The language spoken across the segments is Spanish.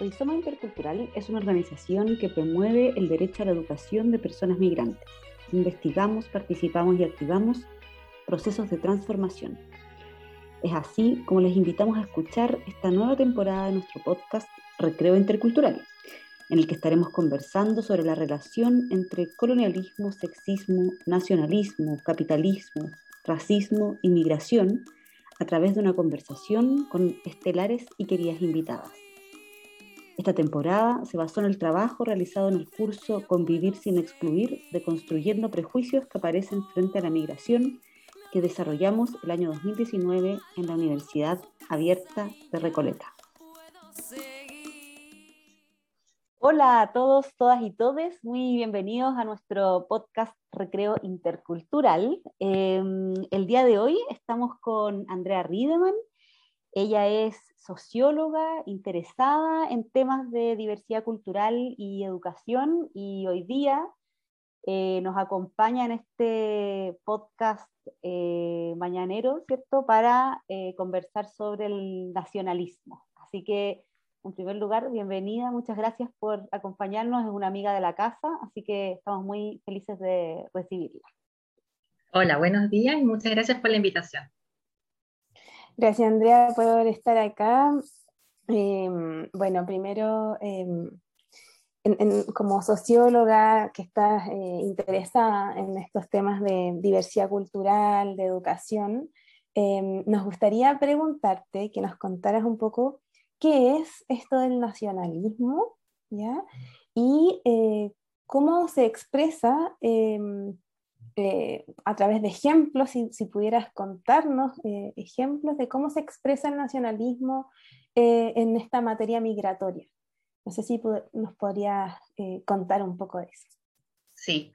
Rizoma Intercultural es una organización que promueve el derecho a la educación de personas migrantes. Investigamos, participamos y activamos procesos de transformación. Es así como les invitamos a escuchar esta nueva temporada de nuestro podcast Recreo Intercultural, en el que estaremos conversando sobre la relación entre colonialismo, sexismo, nacionalismo, capitalismo, racismo y migración a través de una conversación con estelares y queridas invitadas. Esta temporada se basó en el trabajo realizado en el curso Convivir sin excluir, de Construyendo Prejuicios que aparecen frente a la migración, que desarrollamos el año 2019 en la Universidad Abierta de Recoleta. Hola a todos, todas y todes, muy bienvenidos a nuestro podcast Recreo Intercultural. Em, el día de hoy estamos con Andrea Riedemann. Ella es socióloga interesada en temas de diversidad cultural y educación y hoy día eh, nos acompaña en este podcast eh, mañanero, ¿cierto?, para eh, conversar sobre el nacionalismo. Así que, en primer lugar, bienvenida, muchas gracias por acompañarnos, es una amiga de la casa, así que estamos muy felices de recibirla. Hola, buenos días y muchas gracias por la invitación. Gracias, Andrea, por estar acá. Em, bueno, primero, em, como socióloga que está eh, interesada en estos temas de diversidad cultural, de educación, em, nos gustaría preguntarte que nos contaras un poco qué es esto del nacionalismo, ¿ya? Y eh, cómo se expresa eh, a través de ejemplos, si, pudieras contarnos eh, ejemplos de cómo se expresa el nacionalismo eh, en esta materia migratoria. No sé si nos podrías contar un poco de eso. Sí,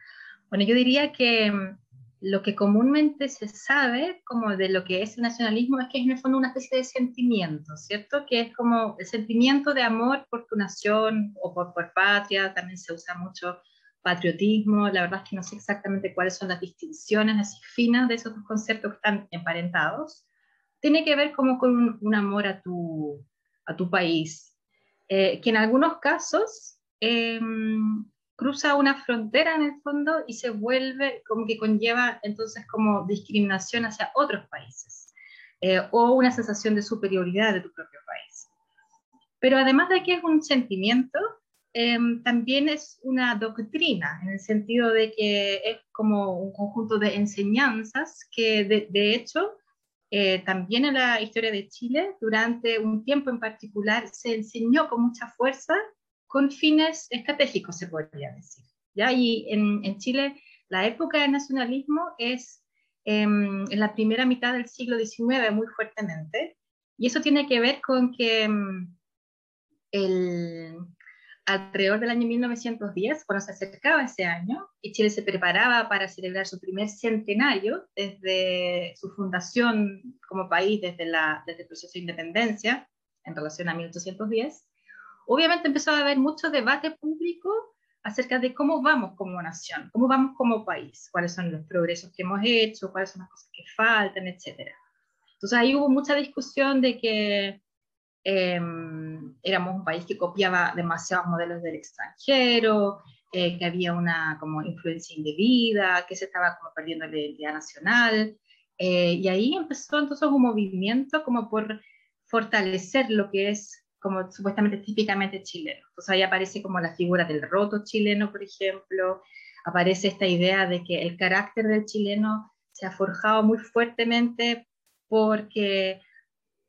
bueno, yo diría que mm, lo que comúnmente se sabe como de lo que es el nacionalismo es que es en el fondo una especie de sentimiento, ¿cierto? Que es como el sentimiento de amor por tu nación o por, por patria, también se usa mucho patriotismo, la verdad es que no sé exactamente cuáles son las distinciones así finas de esos dos conceptos que están emparentados, tiene que ver como con un, amor a tu, país, eh, que en algunos casos em, cruza una frontera en el fondo y se vuelve como que conlleva entonces como discriminación hacia otros países eh, o una sensación de superioridad de tu propio país. Pero además de que es un sentimiento, Em, también es una doctrina, en el sentido de que es como un conjunto de enseñanzas que de, hecho eh, también en la historia de Chile, durante un tiempo en particular, se enseñó con mucha fuerza con fines estratégicos, se podría decir. ¿ya? Y en, en Chile la época del nacionalismo es em, en la primera mitad del siglo XIX muy fuertemente, y eso tiene que ver con que em, el, alrededor del año 1910, cuando se acercaba ese año, y Chile se preparaba para celebrar su primer centenario desde su fundación como país, desde, la, desde el proceso de independencia, en relación a 1810, obviamente empezó a haber mucho debate público acerca de cómo vamos como nación, cómo vamos como país, cuáles son los progresos que hemos hecho, cuáles son las cosas que faltan, etc. Entonces ahí hubo mucha discusión de que Em, éramos un país que copiaba demasiados modelos del extranjero, eh, que había una como influencia indebida, que se estaba como perdiendo la identidad nacional. Eh, y ahí empezó entonces un movimiento como por fortalecer lo que es como supuestamente típicamente chileno. Entonces ahí aparece como la figura del roto chileno, por ejemplo, aparece esta idea de que el carácter del chileno se ha forjado muy fuertemente porque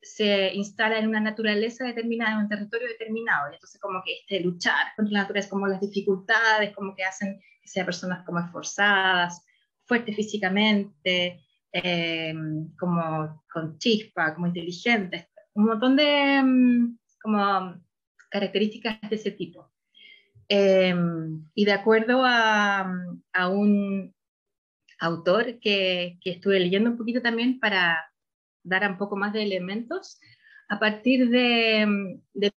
se instala en una naturaleza determinada, en un territorio determinado. Y entonces como que este luchar contra la naturaleza, como las dificultades, como que hacen que sean personas como esforzadas, fuertes físicamente, em, como con chispa, como inteligentes, un montón de em, como características de ese tipo. Em, y de acuerdo a, a un autor que, que estuve leyendo un poquito también para, dar un poco más de elementos, a partir de, de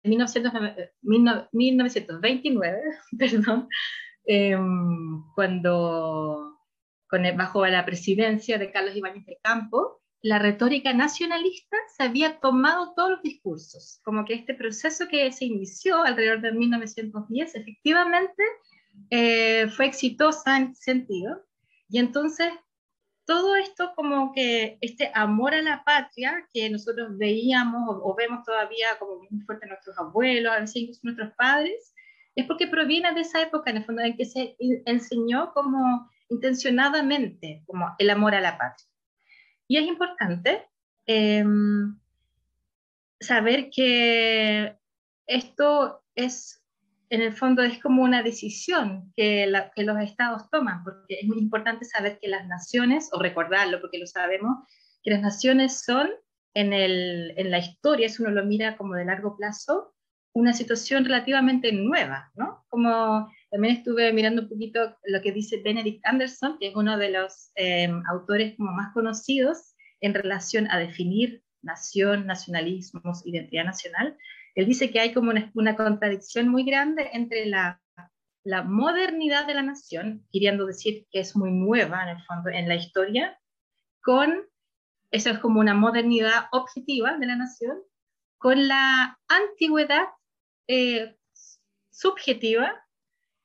1929, perdón, em, cuando con bajo la presidencia de Carlos Ibáñez del Campo, la retórica nacionalista se había tomado todos los discursos, como que este proceso que se inició alrededor de 1910 efectivamente eh, fue exitosa en ese sentido, y entonces todo esto como que este amor a la patria que nosotros veíamos o, vemos todavía como muy fuerte en nuestros abuelos, a veces incluso nuestros padres, es porque proviene de esa época en el fondo en que se enseñó como intencionadamente como el amor a la patria. Y es importante em, saber que esto es, en el fondo, es como una decisión que, los estados toman, porque es muy importante saber que las naciones, o recordarlo porque lo sabemos, que las naciones son en, en la historia, si uno lo mira como de largo plazo, una situación relativamente nueva, ¿no? Como también estuve mirando un poquito lo que dice Benedict Anderson, que es uno de los em, autores como más conocidos en relación a definir nación, nacionalismos, identidad nacional. Él dice que hay como una, contradicción muy grande entre la, la, modernidad de la nación, queriendo decir que es muy nueva en el fondo en la historia, con, eso es como una modernidad objetiva de la nación, con la antigüedad eh, subjetiva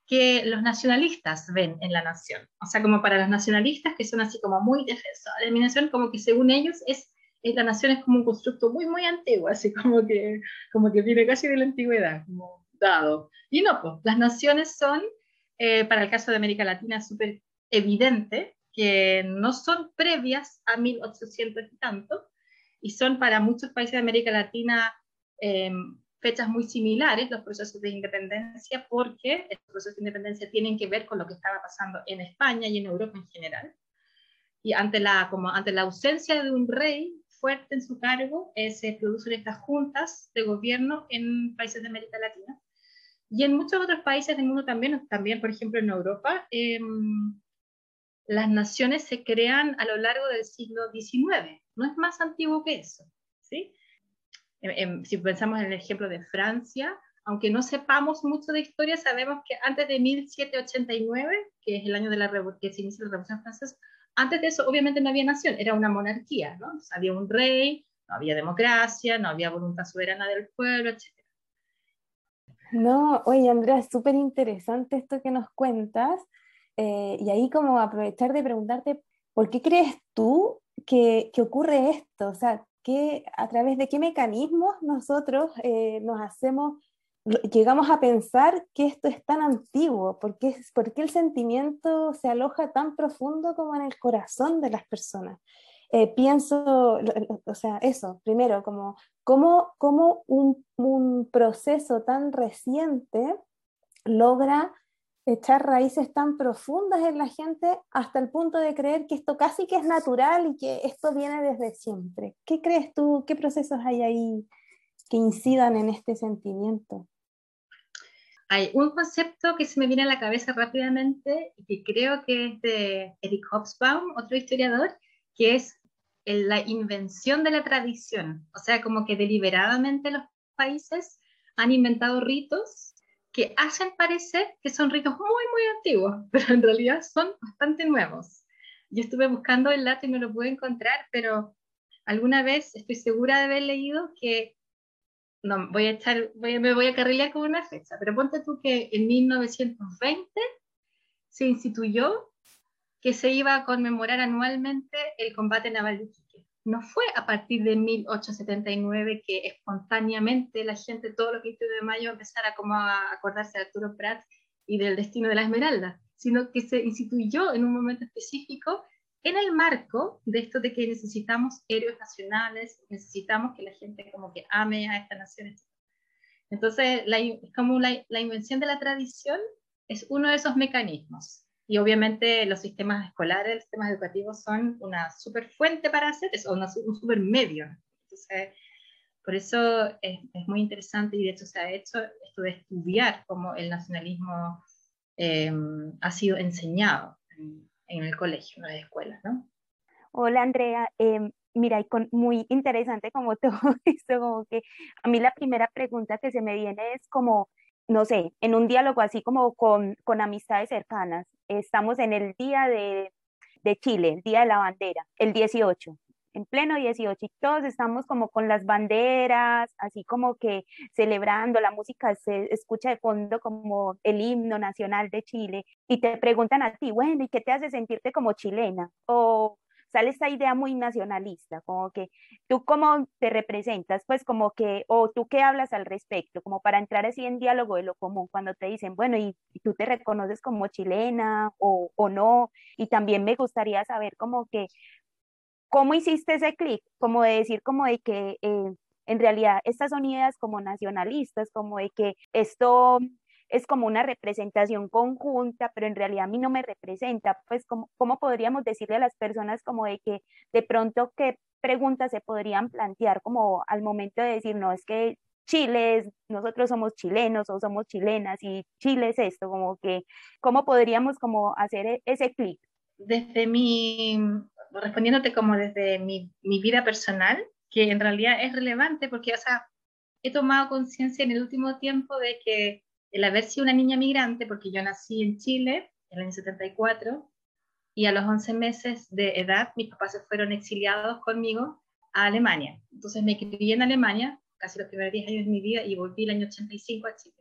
que los nacionalistas ven en la nación. O sea, como para los nacionalistas que son así como muy defensores de mi nación, como que según ellos es, la nación es como un constructo muy, muy antiguo, así como que, como que viene casi de la antigüedad, como dado. Y no, pues las naciones son, eh, para el caso de América Latina, súper evidente que no son previas a 1800 y tanto, y son para muchos países de América Latina eh, fechas muy similares los procesos de independencia porque estos procesos de independencia tienen que ver con lo que estaba pasando en España y en Europa en general. Y ante la, como ante la ausencia de un rey fuerte en su cargo, eh, se producen estas juntas de gobierno en países de América Latina. Y en muchos otros países del mundo también, también por ejemplo en Europa, em, las naciones se crean a lo largo del siglo XIX. No es más antiguo que eso. ¿sí? si pensamos en el ejemplo de Francia, aunque no sepamos mucho de historia, sabemos que antes de 1789, que es el año de la que se inicia la Revolución Francesa, antes de eso obviamente no había nación, era una monarquía, ¿no? había un rey, no había democracia, no había voluntad soberana del pueblo, etc. No, oye Andrea, es súper interesante esto que nos cuentas. Eh, y ahí como aprovechar de preguntarte, ¿por qué crees tú que, ocurre esto? O sea, a través de qué mecanismos nosotros eh, nos hacemos, llegamos a pensar que esto es tan antiguo, ¿Por qué, el sentimiento se aloja tan profundo como en el corazón de las personas. Eh, pienso, o sea, eso, primero, como, como, un, un proceso tan reciente logra echar raíces tan profundas en la gente hasta el punto de creer que esto casi que es natural y que esto viene desde siempre. ¿Qué crees tú? ¿Qué procesos hay ahí que incidan en este sentimiento? Hay un concepto que se me viene a la cabeza rápidamente y que creo que es de Eric Hobsbawm, otro historiador, que es la invención de la tradición. O sea, como que deliberadamente los países han inventado ritos que hacen parecer que son ritos muy, muy antiguos, pero en realidad son bastante nuevos. Yo estuve buscando el dato y no lo pude encontrar, pero alguna vez estoy segura de haber leído que, no, voy a echar, me voy a carrilear con una fecha, pero ponte tú que en 1920 se instituyó que se iba a conmemorar anualmente el combate naval de no fue a partir de 1879 que espontáneamente la gente, todos los 21 de mayo, empezara como a acordarse de Arturo Prat y del destino de la Esmeralda, sino que se instituyó en un momento específico en el marco de esto de que necesitamos héroes nacionales, necesitamos que la gente como que ame a esta nación. Entonces, la, como la, la invención de la tradición es uno de esos mecanismos. Y obviamente los sistemas escolares, los sistemas educativos son una súper fuente para hacer eso, un súper medio. Entonces, por eso es, es, muy interesante y de hecho se ha hecho esto de estudiar cómo el nacionalismo em, ha sido enseñado en, en, el colegio, en las escuelas, ¿no? Hola Andrea, eh, mira, y con, muy interesante como todo esto, como que a mí la primera pregunta que se me viene es como, no sé, en un diálogo así como con, con amistades cercanas, estamos en el día de, de Chile, el día de la bandera, el 18. En pleno 18 y todos estamos como con las banderas, así como que celebrando, la música se escucha de fondo como el himno nacional de Chile y te preguntan a ti, bueno, ¿y qué te hace sentirte como chilena? O sale esta idea muy nacionalista, como que tú cómo te representas, pues como que, o tú qué hablas al respecto, como para entrar así en diálogo de lo común, cuando te dicen, bueno, y, tú te reconoces como chilena o, o no, y también me gustaría saber como que, ¿cómo hiciste ese clic? Como de decir, como de que eh, en realidad estas son ideas como nacionalistas, como de que esto es como una representación conjunta, pero en realidad a mí no me representa, pues ¿cómo, cómo podríamos decirle a las personas como de que de pronto qué preguntas se podrían plantear como al momento de decir, no, es que Chile es, nosotros somos chilenos o somos chilenas y Chile es esto, como que, ¿cómo podríamos como hacer e-, ese clic? Desde mi, respondiéndote como desde mi, mi vida personal, que en realidad es relevante porque, o sea, he tomado conciencia en el último tiempo de que el haber sido una niña migrante, porque yo nací en Chile en el año 74, y a los 11 meses de edad mis papás se fueron exiliados conmigo a Alemania. Entonces me crié en Alemania casi los primeros 10 años de mi vida y volví el año 85 a Chile.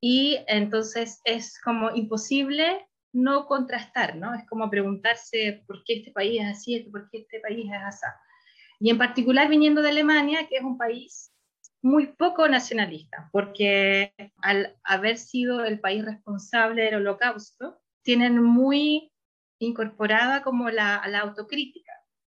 Y entonces es como imposible no contrastar, ¿no? Es como preguntarse por qué este país es así, por qué este país es así. Y en particular viniendo de Alemania, que es un país muy poco nacionalista, porque al haber sido el país responsable del holocausto, tienen muy incorporada como la, autocrítica,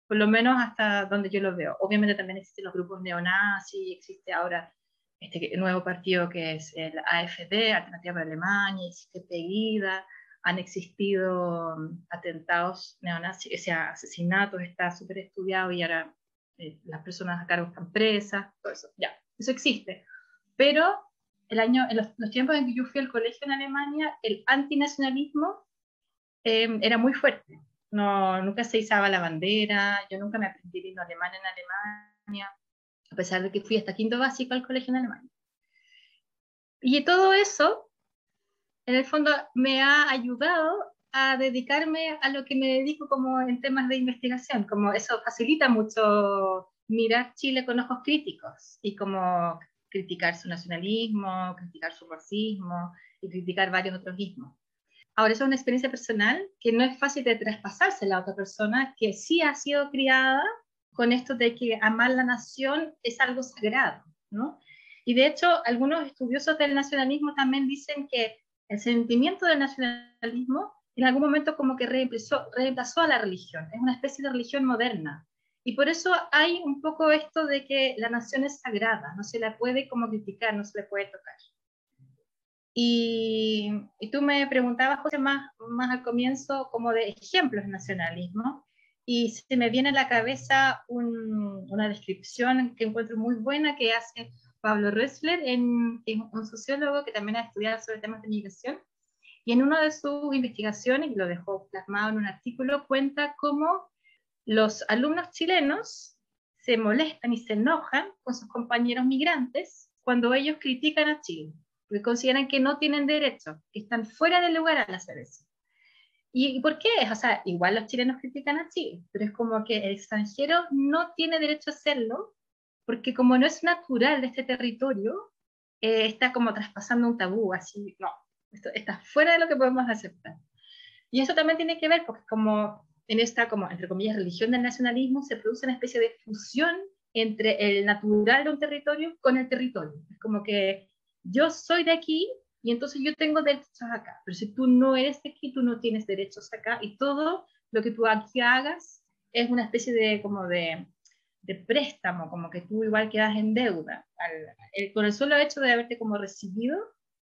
por lo menos hasta donde yo lo veo. Obviamente también existen los grupos neonazis, existe ahora este nuevo partido que es el AFD, Alternativa para Alemania, existe PEGIDA, han existido mm, atentados neonazis, o sea, asesinatos, está súper estudiado y ahora eh, las personas a cargo están presas, todo eso, ya. Eso existe. Pero el año, en los, tiempos en que yo fui al colegio en Alemania, el antinacionalismo eh, era muy fuerte. No, nunca se izaba la bandera, yo nunca me aprendí el alemán en Alemania, a pesar de que fui hasta quinto básico al colegio en Alemania. Y todo eso, en el fondo, me ha ayudado a dedicarme a lo que me dedico como en temas de investigación, como eso facilita mucho mirar Chile con ojos críticos y como criticar su nacionalismo, criticar su racismo y criticar varios otros ismos. Ahora, eso es una experiencia personal que no es fácil de traspasarse a la otra persona que sí ha sido criada con esto de que amar la nación es algo sagrado, ¿no? Y de hecho, algunos estudiosos del nacionalismo también dicen que el sentimiento del nacionalismo en algún momento como que reemplazó, a la religión, es una especie de religión moderna, y por eso hay un poco esto de que la nación es sagrada, no se la puede como criticar, no se le puede tocar. Y, y tú me preguntabas, José, más, más al comienzo como de ejemplos de nacionalismo, y se me viene a la cabeza una descripción que encuentro muy buena que hace Pablo Ressler, en, un sociólogo que también ha estudiado sobre temas de migración, y en una de sus investigaciones, lo dejó plasmado en un artículo, cuenta cómo los alumnos chilenos se molestan y se enojan con sus compañeros migrantes cuando ellos critican a Chile, porque consideran que no tienen derecho, que están fuera del lugar al hacer eso. ¿Y, por qué? O sea, igual los chilenos critican a Chile, pero es como que el extranjero no tiene derecho a hacerlo, porque como no es natural de este territorio, eh, está como traspasando un tabú, así, no, esto está fuera de lo que podemos aceptar. Y eso también tiene que ver, porque como en esta, como, entre comillas, religión del nacionalismo, se produce una especie de fusión entre el natural de un territorio con el territorio. Es como que yo soy de aquí y entonces yo tengo derechos acá, pero si tú no eres de aquí, tú no tienes derechos acá y todo lo que tú aquí hagas es una especie de como de, de préstamo, como que tú igual quedas en deuda. Al, con el solo hecho de haberte como recibido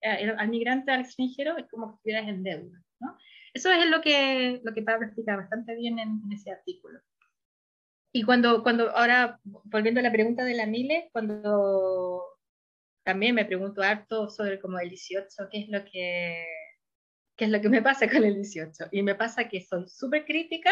eh, al migrante, al extranjero, es como que estuvieras en deuda. Eso es lo que, lo que Pablo explica bastante bien en, ese artículo. Y cuando, cuando, ahora, volviendo a la pregunta de la Mile, cuando también me pregunto harto sobre como el 18, qué es lo que, qué es lo que me pasa con el 18. Y me pasa que soy súper crítica,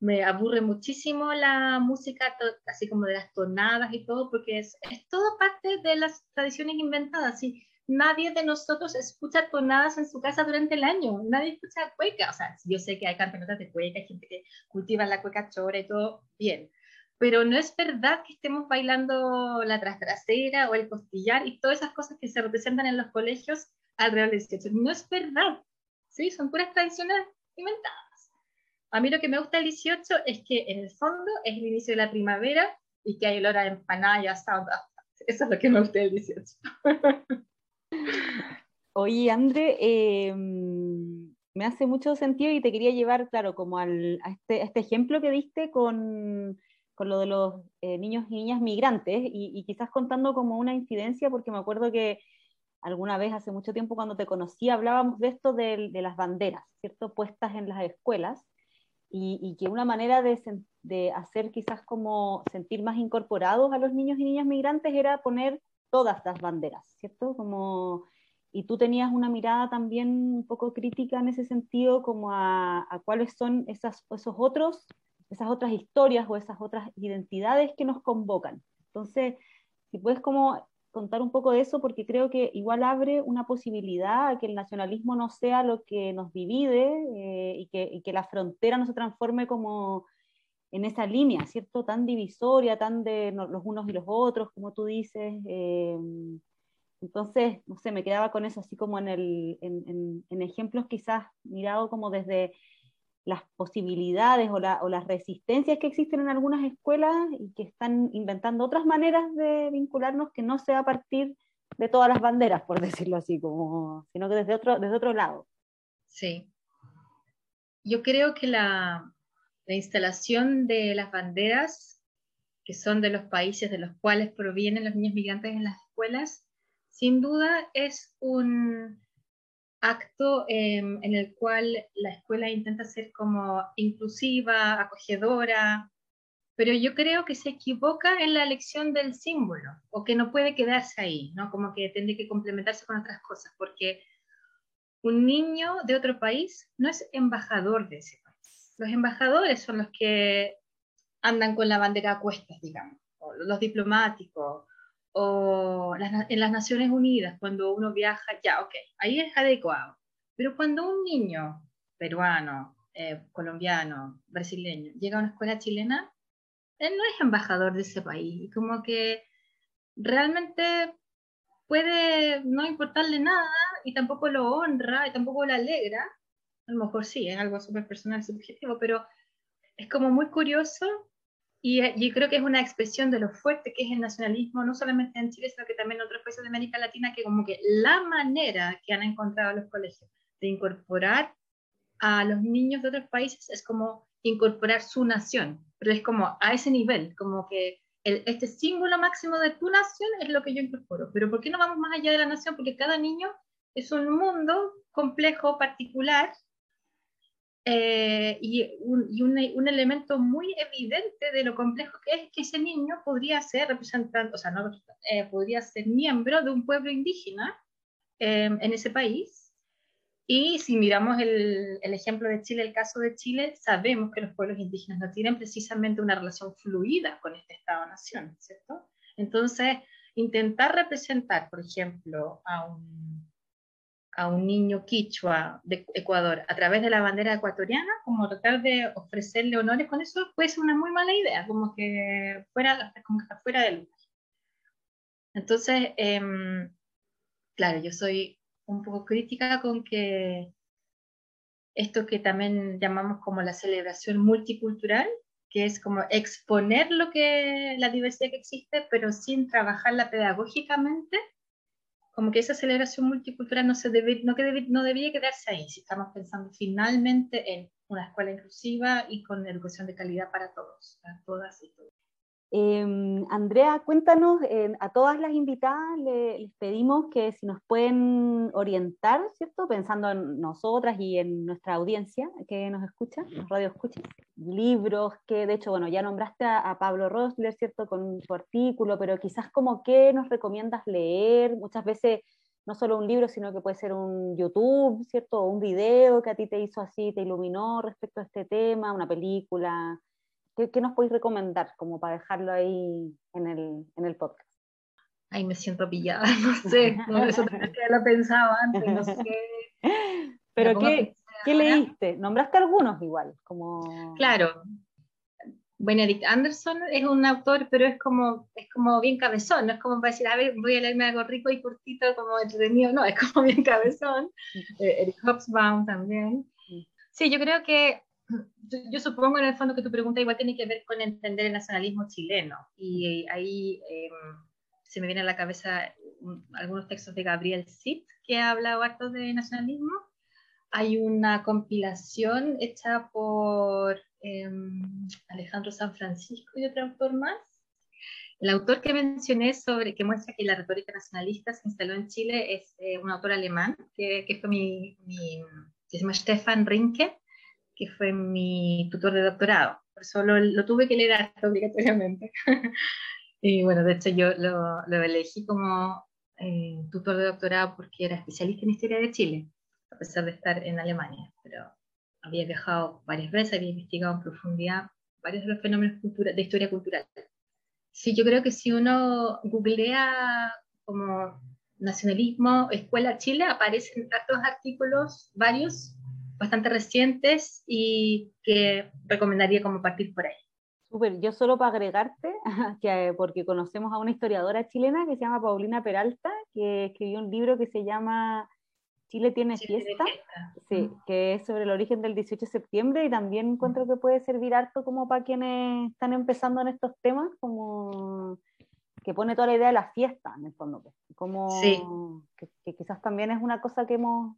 me aburre muchísimo la música, así como de las tonadas y todo, porque es, es todo parte de las tradiciones inventadas. ¿sí? nadie de nosotros escucha tonadas en su casa durante el año, nadie escucha cueca, o sea, yo sé que hay campeonatos de cueca, hay gente que cultiva la cueca chora y todo, bien, pero no es verdad que estemos bailando la trasera o el costillar y todas esas cosas que se representan en los colegios alrededor del 18. No es verdad, ¿sí? Son puras tradiciones inventadas. A mí lo que me gusta del 18 es que en el fondo es el inicio de la primavera y que hay olor a empanada y. Eso es lo que me gusta del 18. Oye, André, em, me hace mucho sentido y te quería llevar, claro, como al, a, este, este ejemplo que diste con, lo de los eh, niños y niñas migrantes y, y, quizás contando como una incidencia, porque me acuerdo que alguna vez hace mucho tiempo cuando te conocí hablábamos de esto de, de las banderas, ¿cierto? Puestas en las escuelas y, que una manera de, de, hacer quizás como sentir más incorporados a los niños y niñas migrantes era poner todas las banderas, ¿cierto? Como, y tú tenías una mirada también un poco crítica en ese sentido, como a, a cuáles son esas, esos otros, esas otras historias o esas otras identidades que nos convocan. Entonces, si puedes como contar un poco de eso, porque creo que igual abre una posibilidad que el nacionalismo no sea lo que nos divide eh, y, que, que, la frontera no se transforme como en esa línea, ¿cierto? Tan divisoria, tan de los unos y los otros, como tú dices. Eh, entonces, no sé, me quedaba con eso así como en, el, en ejemplos quizás mirado como desde las posibilidades o, la, o, las resistencias que existen en algunas escuelas y que están inventando otras maneras de vincularnos que no sea a partir de todas las banderas, por decirlo así, como, sino que desde otro, desde otro lado. Sí. Yo creo que la, la instalación de las banderas, que son de los países de los cuales provienen los niños migrantes en las escuelas, sin duda es un acto eh, en el cual la escuela intenta ser como inclusiva, acogedora, pero yo creo que se equivoca en la elección del símbolo o que no puede quedarse ahí, ¿no? Como que tiene que complementarse con otras cosas, porque un niño de otro país no es embajador de ese país. Los embajadores son los que andan con la bandera a cuestas, digamos, o los diplomáticos, o en las Naciones Unidas, cuando uno viaja, ya, ok, ahí es adecuado. Pero cuando un niño peruano, eh, colombiano, brasileño, llega a una escuela chilena, él no es embajador de ese país, como que realmente puede no importarle nada y tampoco lo honra y tampoco lo alegra. A lo mejor sí, es algo súper personal, subjetivo, pero es como muy curioso y yo creo que es una expresión de lo fuerte que es el nacionalismo, no solamente en Chile, sino que también en otros países de América Latina, que como que la manera que han encontrado los colegios de incorporar a los niños de otros países es como incorporar su nación, pero es como a ese nivel, como que el, este símbolo máximo de tu nación es lo que yo incorporo. Pero ¿por qué no vamos más allá de la nación? Porque cada niño es un mundo complejo, particular, eh, y, un, elemento muy evidente de lo complejo que es que ese niño podría ser representante, o sea, eh, podría ser miembro de un pueblo indígena eh, en ese país. Y si miramos el, el, ejemplo de Chile, el caso de Chile, sabemos que los pueblos indígenas no tienen precisamente una relación fluida con este Estado-nación, ¿cierto? Entonces, intentar representar, por ejemplo, a un a un niño quichua de Ecuador a través de la bandera ecuatoriana, como tratar de ofrecerle honores con eso, puede ser una muy mala idea, como que fuera, como que está fuera de lugar. Entonces, eh, claro, yo soy un poco crítica con que esto que también llamamos como la celebración multicultural, que es como exponer lo que la diversidad que existe, pero sin trabajarla pedagógicamente, como que esa celebración multicultural no, se debe, no, que debe, no debía quedarse ahí, si estamos pensando finalmente en una escuela inclusiva y con educación de calidad para todos, para todas y todos. Eh, Andrea, cuéntanos, eh, a todas las invitadas le, les pedimos que si nos pueden orientar, ¿cierto? Pensando en nosotras y en nuestra audiencia que nos escucha, los radio escucha, libros que, de hecho, bueno, ya nombraste a, a, Pablo Rosler, ¿cierto? Con su artículo, pero quizás como qué nos recomiendas leer, muchas veces no solo un libro, sino que puede ser un YouTube, ¿cierto? O un video que a ti te hizo así, te iluminó respecto a este tema, una película, ¿Qué, ¿Qué, nos podéis recomendar como para dejarlo ahí en el, en el podcast? Ahí me siento pillada, no sé, no, eso que lo pensaba antes, no sé. Pero ¿qué, ¿qué leíste? Nombraste algunos igual, como... Claro, Benedict Anderson es un autor, pero es como, es como bien cabezón, no es como para decir, a ver, voy a leerme algo rico y cortito como entretenido, no, es como bien cabezón. Eh, Eric Hobsbawm también. Sí, yo creo que, yo supongo en el fondo que tu pregunta igual tiene que ver con entender el nacionalismo chileno, y ahí em, se me viene a la cabeza algunos textos de Gabriel Cid, que ha hablado harto de nacionalismo. Hay una compilación hecha por Em, Alejandro San Francisco y otro autor más. El autor que mencioné sobre, que muestra que la retórica nacionalista se instaló en Chile es eh, un autor alemán, que, que fue mi, mi, se llama Stefan Rinke, que fue mi tutor de doctorado. Por eso lo, tuve que leer obligatoriamente. y bueno, de hecho yo lo, lo elegí como eh, tutor de doctorado porque era especialista en historia de Chile, a pesar de estar en Alemania. Pero había viajado varias veces, había investigado en profundidad varios de los fenómenos de historia cultural. Sí, yo creo que si uno googlea como nacionalismo, escuela Chile, aparecen estos artículos, varios, bastante recientes y que recomendaría como partir por ahí. Súper, yo solo para agregarte, que, porque conocemos a una historiadora chilena que se llama Paulina Peralta, que escribió un libro que se llama Chile tiene fiesta, sí, que es sobre el origen del 18 de septiembre y también encuentro que puede servir harto como para quienes están empezando en estos temas, como que pone toda la idea de la fiesta en el fondo, pues, como que, quizás también es una cosa que hemos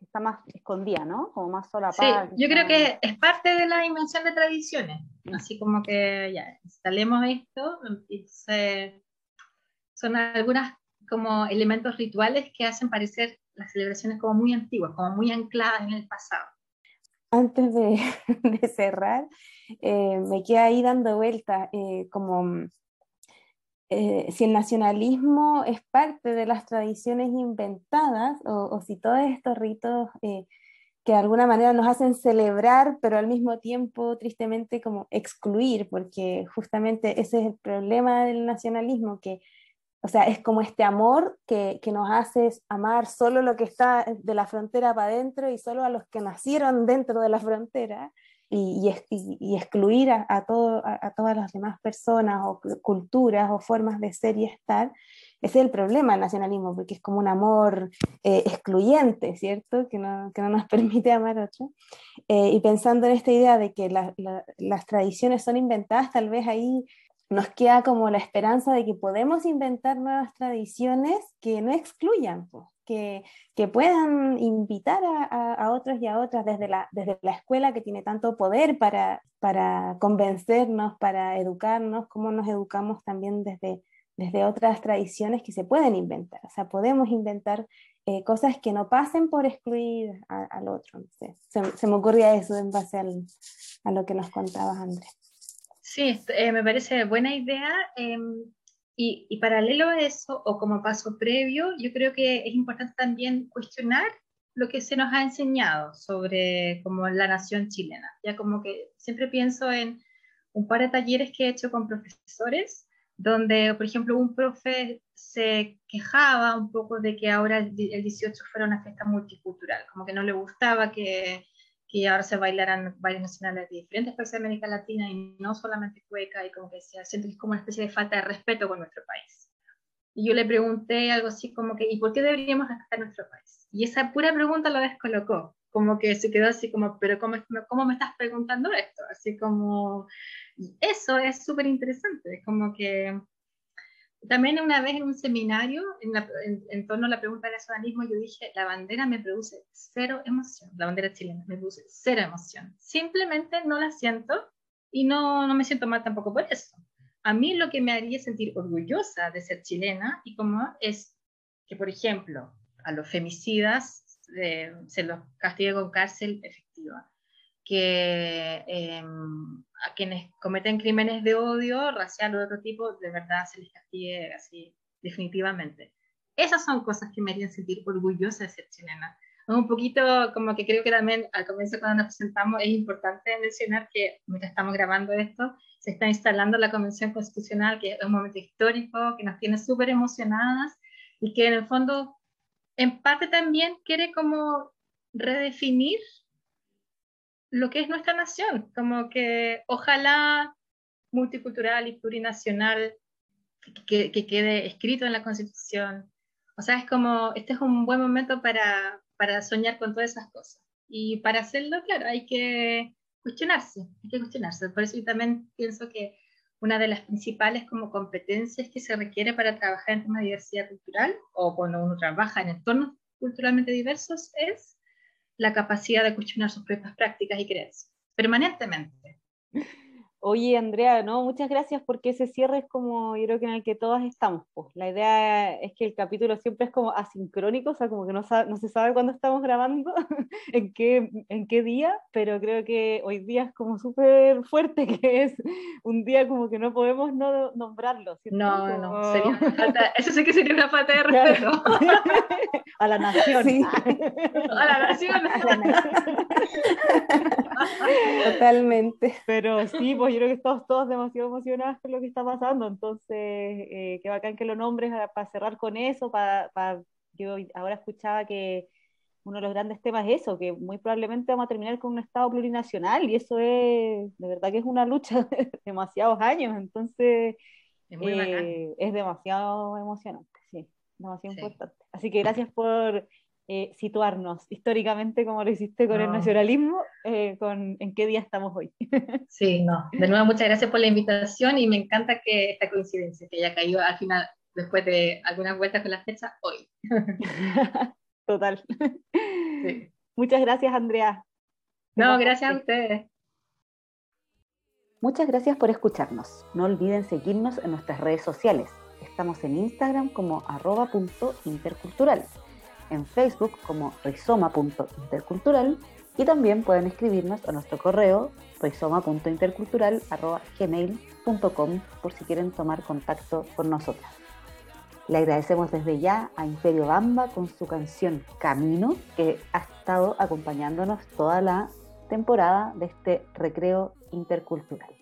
que está más escondida, ¿no? Como más solapada. Sí, yo creo que es parte de la invención de tradiciones, mm. así como que ya instalemos esto, son algunas como elementos rituales que hacen parecer las celebraciones como muy antiguas, como muy ancladas en el pasado. Antes de, cerrar, eh, me queda ahí dando vueltas eh, como eh, si el nacionalismo es parte de las tradiciones inventadas o, si todos estos ritos que de alguna manera nos hacen celebrar, pero al mismo tiempo tristemente como excluir, porque justamente ese es el problema del nacionalismo, que o sea, es como este amor que, que, nos hace amar solo lo que está de la frontera para adentro y solo a los que nacieron dentro de la frontera y, excluir a, a, a, todas las demás personas o culturas o formas de ser y estar. Ese es el problema del nacionalismo, porque es como un amor eh, excluyente, ¿cierto? Que no, que no, nos permite amar a otro. Eh, y pensando en esta idea de que la, las tradiciones son inventadas, tal vez ahí nos queda como la esperanza de que podemos inventar nuevas tradiciones que no excluyan, pues, que, puedan invitar a, a, otros y a otras desde la, desde la escuela que tiene tanto poder para, para convencernos, para educarnos, como nos educamos también desde, desde otras tradiciones que se pueden inventar. O sea, podemos inventar eh, cosas que no pasen por excluir al otro. se, me ocurría eso en base a lo que nos contabas, Andrés. Sí, eh, me parece buena idea. Em, y, y, paralelo a eso, o como paso previo, yo creo que es importante también cuestionar lo que se nos ha enseñado sobre como la nación chilena. Ya como que siempre pienso en un par de talleres que he hecho con profesores, donde, por ejemplo, un profe se quejaba un poco de que ahora el 18 fuera una fiesta multicultural, como que no le gustaba que que ahora se bailarán bailes nacionales de diferentes países de América Latina y no solamente cueca, y como que se siente como una especie de falta de respeto con nuestro país. Y yo le pregunté algo así como que, ¿y por qué deberíamos respetar nuestro país? Y esa pura pregunta lo descolocó, como que se quedó así como, pero ¿cómo, cómo me estás preguntando esto? Así como, eso es súper interesante, es como que también una vez en un seminario, en, torno a la pregunta del nacionalismo, yo dije, la bandera me produce cero emoción, la bandera chilena me produce cero emoción. Simplemente no la siento y no, no me siento mal tampoco por eso. A mí lo que me haría sentir orgullosa de ser chilena y como es que, por ejemplo, a los femicidas eh, se los castigue con cárcel efectiva, que em, a quienes cometen crímenes de odio, racial o de otro tipo, de verdad se les castigue así definitivamente. Esas son cosas que me harían sentir orgullosa de ser chilena. un poquito como que creo que también al comienzo cuando nos presentamos es importante mencionar que mientras estamos grabando esto, se está instalando la Convención Constitucional, que es un momento histórico, que nos tiene súper emocionadas y que en el fondo, en parte también quiere como redefinir lo que es nuestra nación, como que ojalá multicultural y plurinacional que, que quede escrito en la Constitución. O sea, es como, este es un buen momento para, para soñar con todas esas cosas. Y para hacerlo, claro, hay que cuestionarse, hay que cuestionarse. Por eso yo también pienso que una de las principales como competencias que se requiere para trabajar en temas de diversidad cultural o cuando uno trabaja en entornos culturalmente diversos es la capacidad de cuestionar sus propias prácticas y creencias permanentemente. Oye, Andrea, no, muchas gracias porque ese cierre es como, yo creo que en el que todas estamos. Pues. La idea es que el capítulo siempre es como asincrónico, o sea, como que no, no se sabe cuándo estamos grabando, en, qué, en qué día, pero creo que hoy día es como súper fuerte, que es un día como que no podemos no nombrarlo. No, no, sería falta, eso sí que sería una falta de respeto. A la nación. Sí. A la nación. A la nación. Totalmente. Pero sí, pues yo creo que estamos todos demasiado emocionados con lo que está pasando, entonces eh, qué bacán que lo nombres ah, para cerrar con eso, para, yo ahora escuchaba que uno de los grandes temas es eso, que muy probablemente vamos a terminar con un Estado plurinacional y eso es, de verdad que es una lucha de demasiados años, entonces es, eh, es demasiado emocionante, sí, demasiado importante. Así que gracias por eh, situarnos históricamente, como lo hiciste con el nacionalismo, eh, con en qué día estamos hoy. sí, no. De nuevo, muchas gracias por la invitación y me encanta que esta coincidencia, que haya caído al final, después de algunas vueltas con la fecha, hoy. Total. Muchas gracias, Andrea. No, gracias a ustedes. Muchas gracias por escucharnos. No olviden seguirnos en nuestras redes sociales. Estamos en Instagram como arroba.intercultural en Facebook como rizoma.intercultural y también pueden escribirnos a nuestro correo rizoma.intercultural.gmail.com por si quieren tomar contacto con nosotros. Le agradecemos desde ya a Imperio Bamba con su canción Camino, que ha estado acompañándonos toda la temporada de este recreo intercultural.